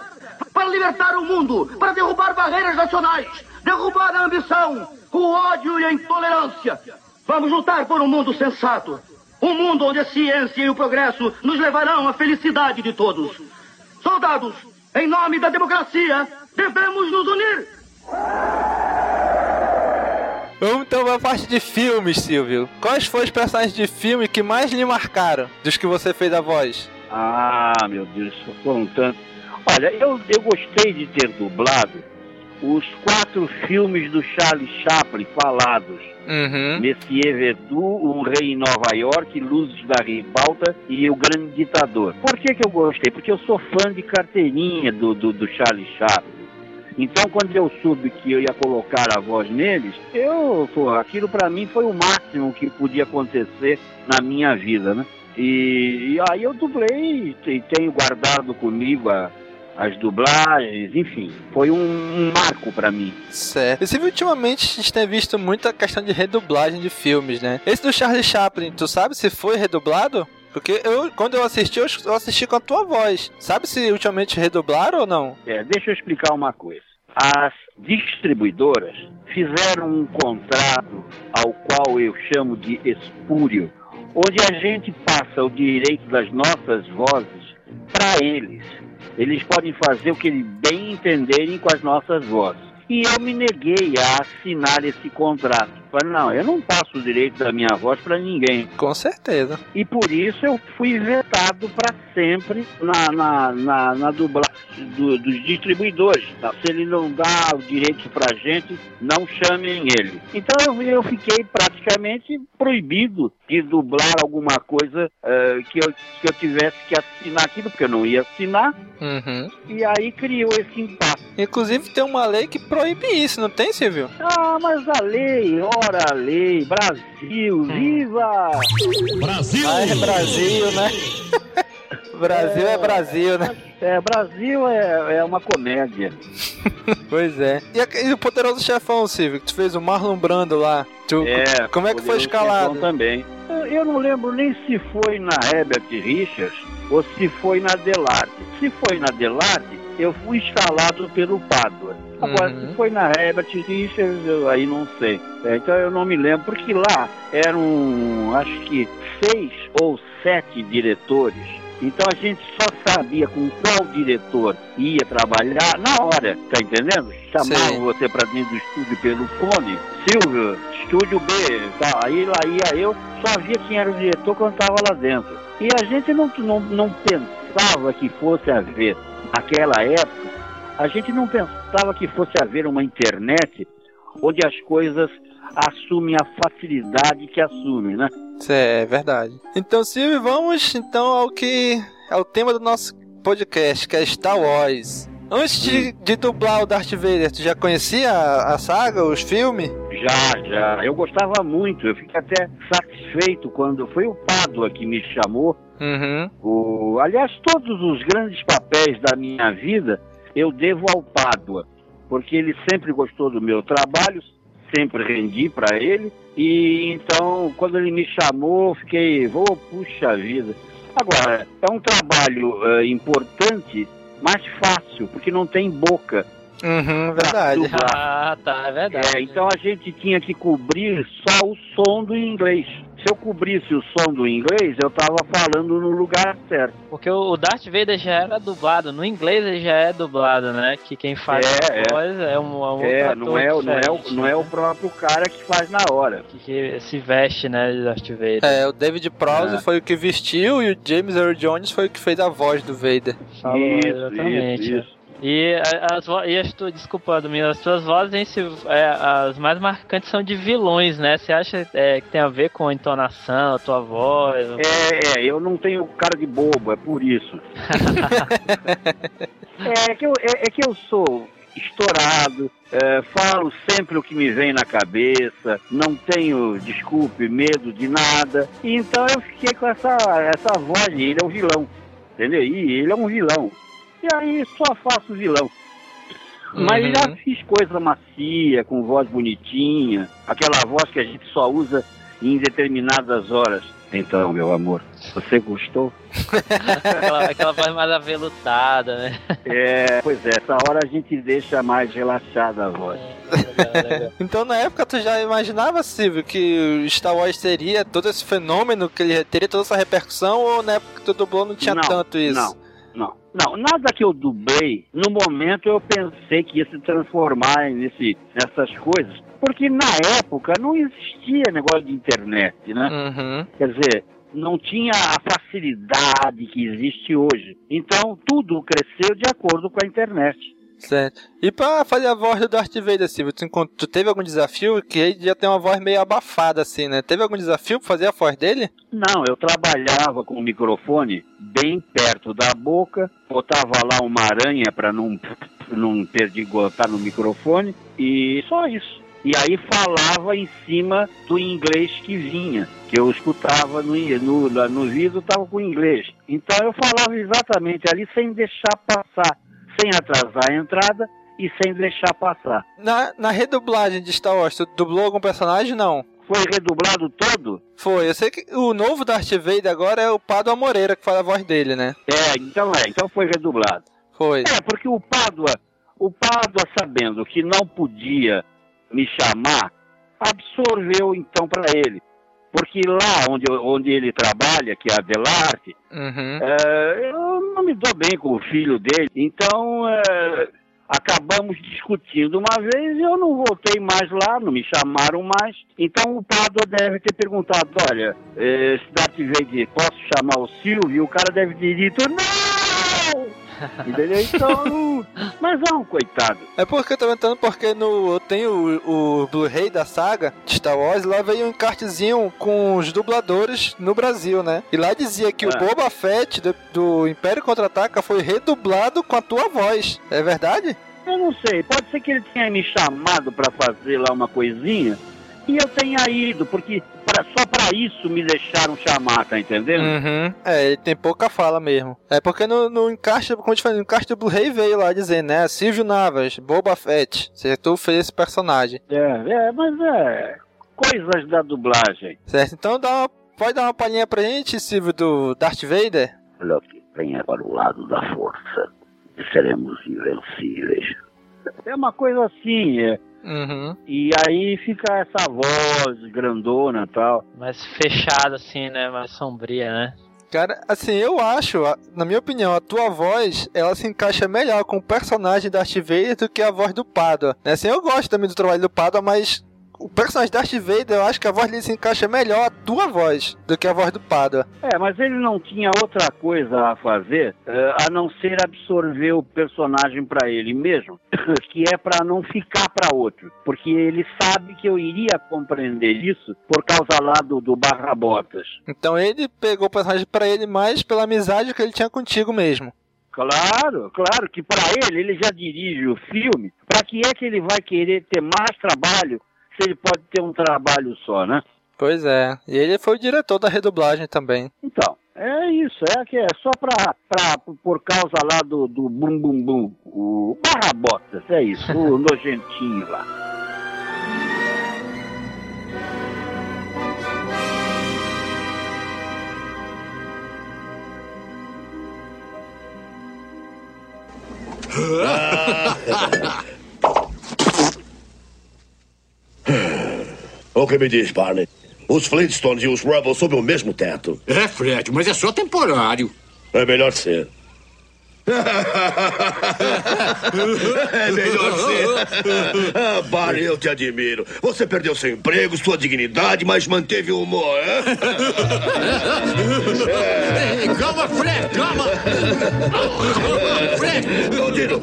para libertar o mundo, para derrubar barreiras nacionais, derrubar a ambição, o ódio e a intolerância. Vamos lutar por um mundo sensato. Um mundo onde a ciência e o progresso nos levarão à felicidade de todos. Soldados, em nome da democracia, devemos nos unir. Vamos então para a parte de filmes, Silvio. Quais foram os personagens de filme que mais lhe marcaram dos que você fez a voz? Ah, meu Deus, foram tantos. Olha, eu, eu gostei de ter dublado os quatro filmes do Charlie Chaplin falados. Uhum. Messier Verdu, O Rei em Nova York, Luzes da Ribalta e O Grande Ditador. Por que, que eu gostei? Porque eu sou fã de carteirinha do, do, do Charlie Chaplin. Então, quando eu soube que eu ia colocar a voz neles, eu, aquilo para mim foi o máximo que podia acontecer na minha vida, né? E, e aí eu dublei e tenho guardado comigo a, as dublagens, enfim, foi um, um marco para mim. Certo. E ultimamente a gente tem visto muita questão de redublagem de filmes, né? Esse do Charlie Chaplin, tu sabe se foi redublado? Porque eu, quando eu assisti, eu assisti com a tua voz. Sabe se ultimamente redublaram ou não? É, deixa eu explicar uma coisa. As distribuidoras fizeram um contrato ao qual eu chamo de espúrio, onde a gente passa o direito das nossas vozes para eles. Eles podem fazer o que eles bem entenderem com as nossas vozes. E eu me neguei a assinar esse contrato. Falei, não, eu não passo o direito da minha voz para ninguém. Com certeza. E por isso eu fui vetado para sempre na, na, na, na dublagem do, dos distribuidores. Tá? Se ele não dá o direito pra gente, não chamem ele. Então eu, eu fiquei praticamente proibido de dublar alguma coisa uh, que, eu, que eu tivesse que assinar aquilo, porque eu não ia assinar. Uhum. E aí criou esse impasse. Inclusive tem uma lei que proíbe isso, não tem, Silvio? Ah, mas a lei, ora a lei, Brasil, viva! Brasil! Ah, é Brasil, né? [laughs] Brasil é, é, Brasil, né? É, Brasil é, é uma comédia. [laughs] pois é. E, e, o Poderoso Chefão, Silvio, que tu fez o Marlon Brando lá. Tu, é, como é que foi escalado? também. Eu não lembro nem se foi na Herbert Richards ou se foi na Delarte. Se foi na Delarte, eu fui escalado pelo Pádua. Agora, uhum. se foi na Herbert Richards, eu aí não sei. É, então eu não me lembro, porque lá eram, acho que, seis ou sete diretores então a gente só sabia com qual diretor ia trabalhar na hora, tá entendendo? Chamava você para dentro do estúdio pelo fone, Silvio, estúdio B, tá? aí lá ia eu, só via quem era o diretor quando estava lá dentro. E a gente não, não, não pensava que fosse haver, naquela época, a gente não pensava que fosse haver uma internet onde as coisas assumem a facilidade que assumem, né? É verdade. Então, Silvio, vamos então ao que é o tema do nosso podcast, que é Star Wars. Antes de, de dublar o Darth Vader, tu já conhecia a, a, saga, os filmes? Já, já. Eu gostava muito. Eu fiquei até satisfeito quando foi o Pádua que me chamou. Uhum. O, aliás, todos os grandes papéis da minha vida eu devo ao Pádua, porque ele sempre gostou do meu trabalho, sempre rendi para ele. E então, quando ele me chamou, fiquei, vou, oh, puxa vida. Agora, é um trabalho uh, importante, mas fácil, porque não tem boca. Uhum, verdade. Ah, tá, é verdade. É, então a gente tinha que cobrir só o som do inglês se eu cobrisse o som do inglês, eu tava falando no lugar certo. Porque o Darth Vader já era dublado, no inglês ele já é dublado, né? Que quem faz é, a voz é, é um, um é, não é, não é, o, não é o próprio cara que faz na hora. Que, que se veste, né, de Darth Vader. É, o David Prowse é. foi o que vestiu e o James Earl Jones foi o que fez a voz do Vader. Falou, isso, exatamente. Isso, isso. E as, e as tu, desculpa, Domingo, as tuas vozes, é, as mais marcantes são de vilões, né? Você acha é, que tem a ver com a entonação, a tua voz? É, é, eu não tenho cara de bobo, é por isso. [laughs] é, que eu, é, é, que eu sou estourado, é, falo sempre o que me vem na cabeça, não tenho, desculpe, medo de nada. Então eu fiquei com essa, essa voz, ele é um vilão, entendeu? E ele é um vilão. E aí só faço vilão. Mas uhum. já fiz coisa macia, com voz bonitinha, aquela voz que a gente só usa em determinadas horas. Então, meu amor, você gostou? [laughs] aquela, aquela voz mais aveludada, né? É, pois é, essa hora a gente deixa mais relaxada a voz. É, então na época tu já imaginava, Silvio, que Star Wars teria todo esse fenômeno, que ele teria toda essa repercussão, ou na época que tu dublou não tinha não, tanto isso? Não, não. Não, nada que eu dublei, no momento eu pensei que ia se transformar nesse, nessas coisas, porque na época não existia negócio de internet, né? Uhum. Quer dizer, não tinha a facilidade que existe hoje. Então tudo cresceu de acordo com a internet. Certo. E pra fazer a voz do Darth Vader, Silvio, tu, tu teve algum desafio? Que ele já tem uma voz meio abafada, assim, né? Teve algum desafio pra fazer a voz dele? Não, eu trabalhava com o microfone bem perto da boca, botava lá uma aranha pra não, [laughs] não perdigotar no microfone, e só isso. E aí falava em cima do inglês que vinha, que eu escutava no, no, no vidro, estava com inglês. Então eu falava exatamente ali sem deixar passar sem atrasar a entrada e sem deixar passar. Na, na redublagem de Star Wars, tu dublou algum personagem? Não. Foi redublado todo? Foi. Eu sei que o novo Darth Vader agora é o Padua Moreira que faz a voz dele, né? É, então é. Então foi redublado. Foi. É, porque o Padua, o Padua sabendo que não podia me chamar, absorveu então para ele. Porque lá onde, onde ele trabalha, que é a Delarte, uhum. é, eu não me dou bem com o filho dele. Então, é, acabamos discutindo uma vez e eu não voltei mais lá, não me chamaram mais. Então o Pádua deve ter perguntado, olha, eh, se Darth Vader, posso chamar o Silvio? E o cara deve ter dito, não! [laughs] Entendeu? Então, mas é um coitado. É porque eu tô comentando porque no, eu tenho o, o Blu-ray da saga de Star Wars, lá veio um encartezinho com os dubladores no Brasil, né? E lá dizia que É. o Boba Fett do, do Império Contra-Ataca foi redublado com a tua voz. É verdade? Eu não sei, pode ser que ele tenha me chamado pra fazer lá uma coisinha e eu tenha ido, porque pra- só pra isso me deixaram chamar, tá entendendo? Uhum. É, ele tem pouca fala mesmo. É porque no, no encaixe, como eu te falei, no encaixe do Blu-ray veio lá dizendo, né? Silvio Navas, Boba Fett. Você tu fez esse personagem. É, é, mas é. Coisas da dublagem. Certo? Então dá uma, pode dar uma palhinha pra gente, Silvio, do Darth Vader? Luke, venha para o lado da força. Seremos invencíveis. É uma coisa assim, é. Uhum. E aí fica essa voz grandona e tal. Mais fechada, assim, né? Mais sombria, né? Cara, assim, eu acho, na minha opinião, a tua voz, ela se encaixa melhor com o personagem Darth Vader do que a voz do Padua. Né? Assim, eu gosto também do trabalho do Padua, mas o personagem Darth Vader, eu acho que a voz dele se encaixa melhor a tua voz do que a voz do Padua. É, mas ele não tinha outra coisa a fazer eh, a não ser absorver o personagem pra ele mesmo, [coughs] que é pra não ficar pra outro, porque ele sabe que eu iria compreender isso por causa lá do, do Barra Botas. Então ele pegou o personagem pra ele mais pela amizade que ele tinha contigo mesmo. Claro, claro que pra ele ele já dirige o filme. Pra que é que ele vai querer ter mais trabalho se ele pode ter um trabalho só, né? Pois é. E ele foi o diretor da redublagem também. Então, é isso, é que é só pra, pra, por causa lá do, do bum bum bum, o Barra Botas, é isso, o [laughs] nojentinho lá. [laughs] [laughs] O que me diz, Barney? Os Flintstones e os Rebels sob o mesmo teto. É, Fred, mas é só temporário. É melhor ser. É melhor ser. Ah, Barney, eu te admiro. Você perdeu seu emprego, sua dignidade, mas manteve o humor, é? Ei, calma, Fred, calma! Fred! Ô, Dino,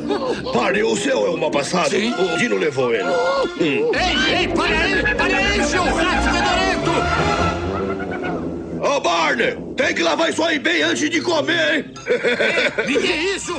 Barney, o seu é uma passada. Sim. O Dino levou ele. Hum. Ei, ei, para aí! Para aí, seu rato fedorento! Ô, Barney, tem que lavar isso aí bem antes de comer, hein? [laughs] Me dê isso!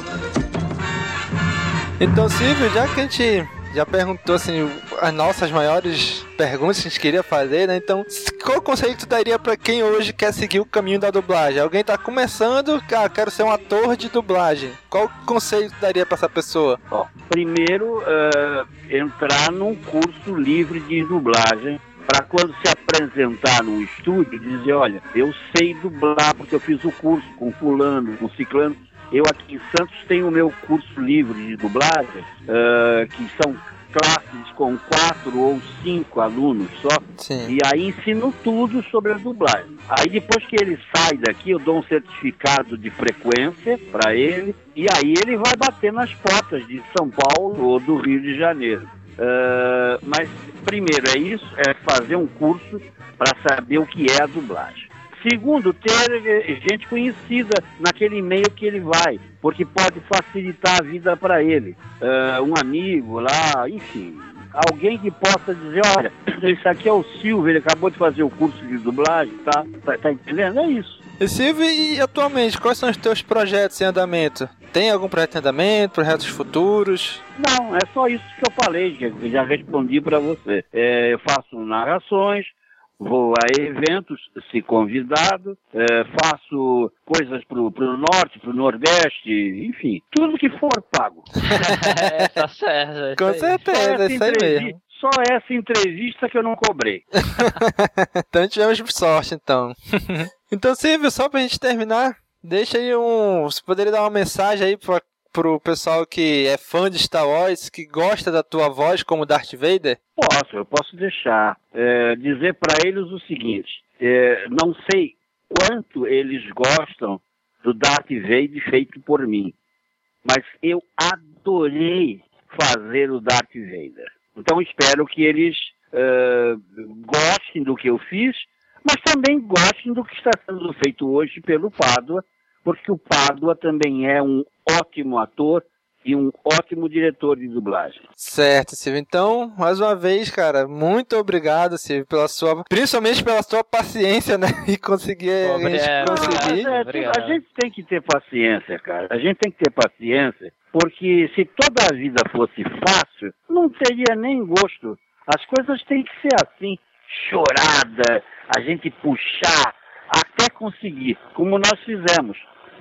Então, Silvio, já que a gente já perguntou assim as nossas maiores perguntas que a gente queria fazer, né? Então, qual conselho tu daria pra quem hoje quer seguir o caminho da dublagem? Alguém tá começando, ah, quero ser um ator de dublagem. Qual conselho tu daria pra essa pessoa? Ó, primeiro, eh, entrar num curso livre de dublagem para quando se apresentar num estúdio dizer, olha, eu sei dublar porque eu fiz o curso com fulano, com ciclano. Eu aqui em Santos tenho o meu curso livre de dublagem, eh, que são classes com quatro ou cinco alunos só. Sim. E aí ensino tudo sobre a dublagem. Aí depois que ele sai daqui, eu dou um certificado de frequência para ele. E aí ele vai bater nas portas de São Paulo ou do Rio de Janeiro. Ah, mas primeiro é isso, é fazer um curso para saber o que é a dublagem. Segundo, ter eh, gente conhecida naquele meio que ele vai, porque pode facilitar a vida para ele. Ah, um amigo lá, enfim, alguém que possa dizer, olha, esse aqui é o Silvio, ele acabou de fazer o curso de dublagem, tá? Tá, tá entendendo? É isso. E Silvio, e atualmente, quais são os teus projetos em andamento? Tem algum projeto em andamento, projetos futuros? Não, é só isso que eu falei, já, já respondi para você. É, eu faço narrações, vou a eventos, se convidado, é, faço coisas pro, pro norte, pro nordeste, enfim, tudo que for pago. [laughs] é, tá certo. é Com certeza, é isso aí mesmo. Só essa entrevista que eu não cobrei. [laughs] então tivemos sorte, então. [laughs] então, Silvio, só pra gente terminar, deixa aí um. Você poderia dar uma mensagem aí pra, pro pessoal que é fã de Star Wars, que gosta da tua voz como Darth Vader? Posso, eu posso deixar. É, dizer para eles o seguinte: é, não sei quanto eles gostam do Darth Vader feito por mim, mas eu adorei fazer o Darth Vader. Então espero que eles uh, gostem do que eu fiz, mas também gostem do que está sendo feito hoje pelo Pádua, porque o Pádua também é um ótimo ator e um ótimo diretor de dublagem. Certo, Silvio. Então, mais uma vez, cara, muito obrigado, Silvio, pela sua, principalmente pela sua paciência, né, [laughs] e conseguir a gente conseguir. Ah, é, a gente tem que ter paciência, cara. A gente tem que ter paciência, porque se toda a vida fosse fácil, não teria nem gosto. As coisas têm que ser assim, chorada, a gente puxar até conseguir, como nós fizemos.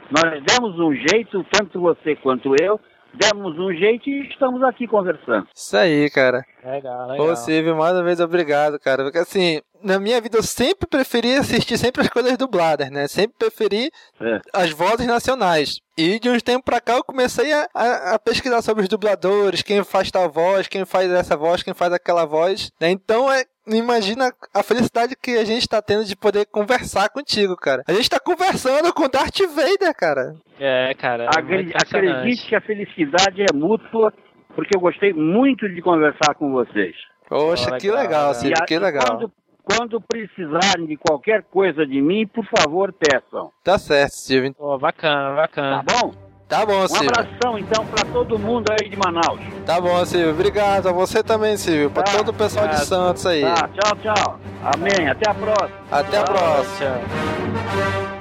Nós demos um jeito, tanto você quanto eu, demos um jeito e estamos aqui conversando. Isso aí, cara. Legal, legal. Ô, Silvio, mais uma vez obrigado, cara. Porque assim, na minha vida eu sempre preferi assistir sempre as coisas dubladas, né? Sempre preferi é. as vozes nacionais. E de uns tempos pra cá eu comecei a, a, a, pesquisar sobre os dubladores, quem faz tal voz, quem faz essa voz, quem faz aquela voz. Né? Então é, imagina a felicidade que a gente tá tendo de poder conversar contigo, cara. A gente tá conversando com Darth Vader, cara. É, cara. É acredite que a felicidade é mútua, porque eu gostei muito de conversar com vocês. Poxa, que legal, Silvio, que legal. Quando, quando, precisarem de qualquer coisa de mim, por favor, peçam. Tá certo, Silvio. Oh, bacana, bacana. Tá bom? Tá bom, Silvio. Um abração, então, para todo mundo aí de Manaus. Tá bom, Silvio. Obrigado. A você também, Silvio. Pra tá, todo o pessoal de Santos aí. Tá, tchau, tchau. Amém. Até a próxima. Até a próxima.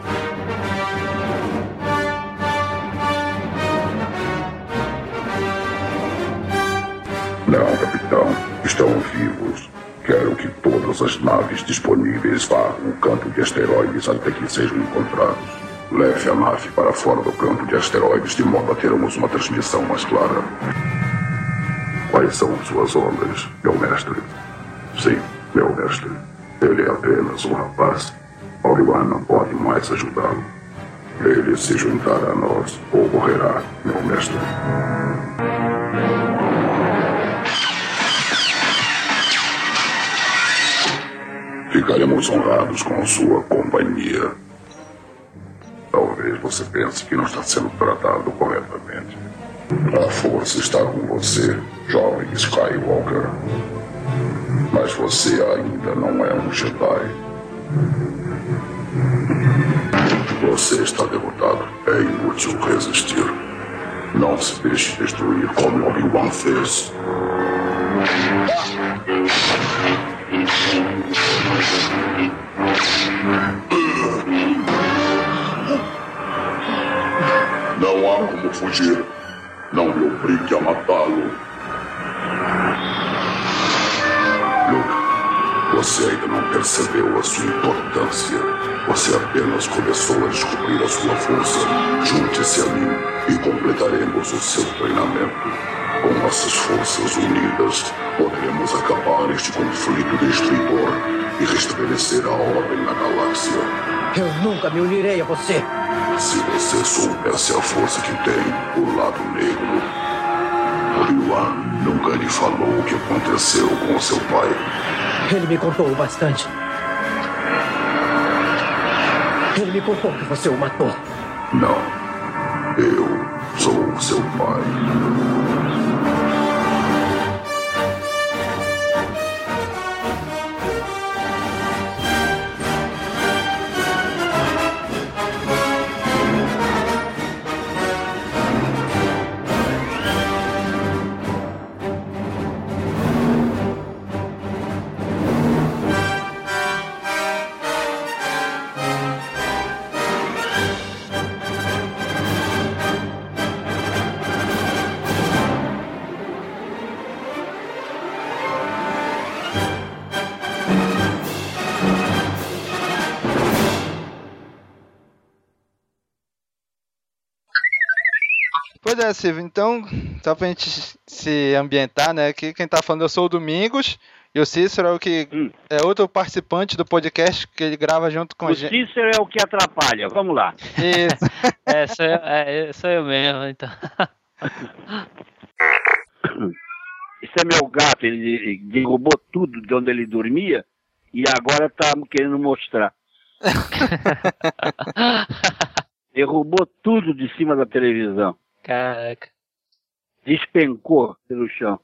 Não, capitão. Estão vivos. Quero que todas as naves disponíveis vá no campo de asteroides até que sejam encontrados. Leve a nave para fora do campo de asteroides de modo a termos uma transmissão mais clara. Quais são suas ordens, meu mestre? Sim, meu mestre. Ele é apenas um rapaz. Obi-Wan não pode mais ajudá-lo. Ele se juntará a nós ou morrerá, meu mestre. Ficaremos honrados com sua companhia. Talvez você pense que não está sendo tratado corretamente. A força está com você, jovem Skywalker. Mas você ainda não é um Jedi. Você está derrotado. É inútil resistir. Não se deixe destruir como Obi-Wan fez. Não há como fugir. Não me obrigue a matá-lo. Luke, você ainda não percebeu a sua importância. Você apenas começou a descobrir a sua força. Junte-se a mim e completaremos o seu treinamento. Com nossas forças unidas, poderemos acabar este conflito destruidor e restabelecer a ordem na galáxia. Eu nunca me unirei a você. Se você soubesse a força que tem, o lado negro. Obi-Wan nunca lhe falou o que aconteceu com seu pai. Ele me contou bastante. Ele me contou que você o matou. Não. Eu sou seu pai. Silvio, então, só pra gente se ambientar, né? Aqui quem tá falando eu sou o Domingos e o Cícero é o que hum. é outro participante do podcast que ele grava junto com o a gente. O Cícero é o que atrapalha, vamos lá. Isso. [laughs] é, sou eu, é, sou eu mesmo, então. [laughs] Esse é meu gato, ele derrubou tudo de onde ele dormia e agora tá querendo mostrar. [laughs] derrubou tudo de cima da televisão. Caraca. despencou pelo chão.